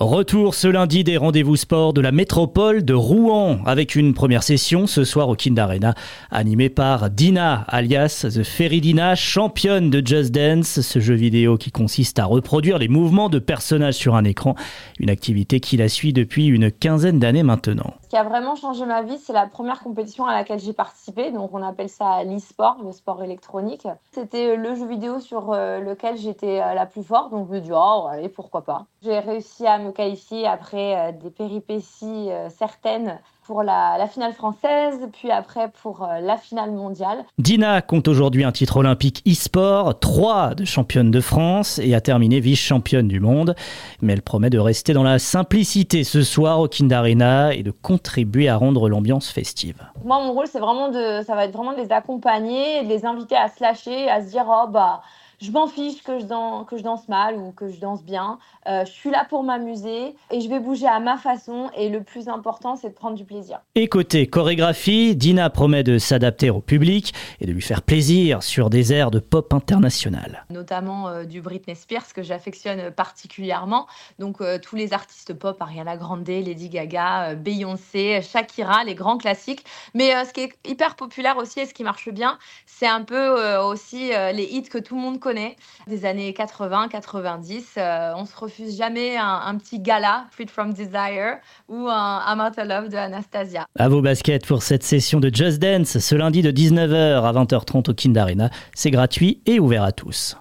Retour ce lundi des rendez-vous sport de la métropole de Rouen avec une première session ce soir au Kind Arena animée par Dina alias The Feridina, championne de Just Dance, ce jeu vidéo qui consiste à reproduire les mouvements de personnages sur un écran, une activité qui la suit depuis une quinzaine d'années maintenant. Qui a vraiment changé ma vie, c'est la première compétition à laquelle j'ai participé, donc on appelle ça l'e-sport, le sport électronique. C'était le jeu vidéo sur euh, lequel j'étais euh, la plus forte, donc je me dis oh allez pourquoi pas. J'ai réussi à me qualifier après euh, des péripéties certaines pour la, finale française, puis après pour euh, la finale mondiale. Dina compte aujourd'hui un titre olympique e-sport, trois de championne de France et a terminé vice-championne du monde. Mais elle promet de rester dans la simplicité ce soir au Kindarena et de contribuer à rendre l'ambiance festive. Moi, mon rôle, c'est vraiment de, ça va être vraiment de les accompagner, de les inviter à se lâcher, à se dire, oh bah je m'en fiche que je, danse, que je danse mal ou que je danse bien. Euh, je suis là pour m'amuser et je vais bouger à ma façon. Et le plus important, c'est de prendre du plaisir. Et côté chorégraphie, Dina promet de s'adapter au public et de lui faire plaisir sur des airs de pop international. Notamment euh, du Britney Spears que j'affectionne particulièrement. Donc euh, tous les artistes pop, Ariana Grande, Lady Gaga, Beyoncé, Shakira, les grands classiques. Mais ce qui est hyper populaire aussi et ce qui marche bien, c'est un peu aussi les hits que tout le monde connaît des années 80, 90. Euh, on se refuse jamais un, petit gala, Freed from Desire, ou un I'm Love de Anastasia. À vos baskets pour cette session de Just Dance, ce lundi de 19h à 20h30 au Kind Arena. C'est gratuit et ouvert à tous.